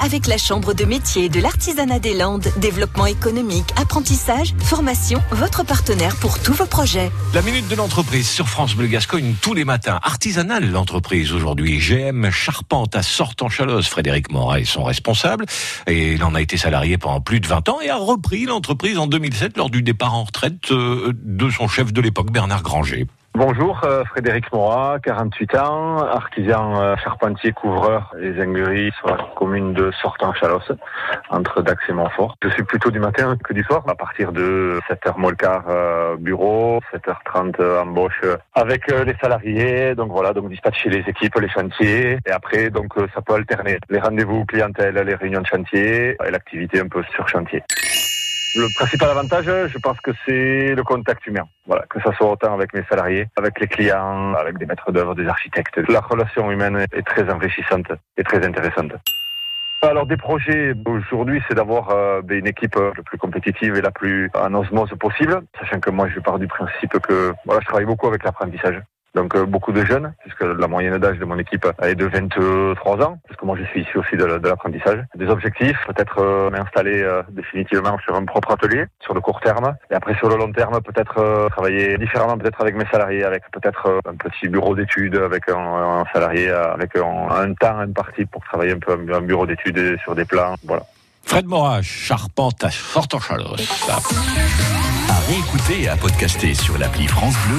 avec la Chambre de métier de l'artisanat des Landes. Développement économique, apprentissage, formation, votre partenaire pour tous vos projets. La minute de l'entreprise sur France Bleu Gascogne tous les matins. Artisanale l'entreprise aujourd'hui. GM Charpente à Sortant-Chalosse. Frédéric Morat est son responsable et il en a été salarié pendant plus de 20 ans et a repris l'entreprise en 2007 lors du départ en retraite euh, de son chef de l'époque, Bernard Granger. Bonjour, euh, Frédéric Morat, 48 ans, artisan euh, charpentier couvreur les zingueries sur la commune de Sortant-Chalosse, entre Dax et Montfort. Je suis plutôt du matin que du soir, à partir de 7h molcar euh, bureau, 7h30 embauche avec les salariés, donc voilà, donc dispatcher les équipes, les chantiers, et après donc ça peut alterner les rendez-vous clientèle, les réunions de chantier et l'activité un peu sur chantier. Le principal avantage, je pense que c'est le contact humain. Voilà, que ça soit autant avec mes salariés, avec les clients, avec des maîtres d'œuvre, des architectes. La relation humaine est très enrichissante et très intéressante. Alors des projets aujourd'hui, c'est d'avoir euh, ben, une équipe euh, la plus compétitive et la plus en osmose possible, sachant que moi je pars du principe que voilà, je travaille beaucoup avec l'apprentissage. Donc euh, beaucoup de jeunes, puisque la moyenne d'âge de mon équipe est de 23 ans, parce que moi je suis ici aussi de, l'apprentissage. Des objectifs, peut-être euh, m'installer euh, définitivement sur un propre atelier, sur le court terme, et après sur le long terme, peut-être travailler différemment, peut-être avec mes salariés, avec peut-être un petit bureau d'études, avec un, salarié, avec un, temps imparti pour travailler un peu un bureau d'études sur des plans, voilà. Fred Morage, charpente à Fort-en-Chalosse. À réécouter et à podcaster sur l'appli France Bleu.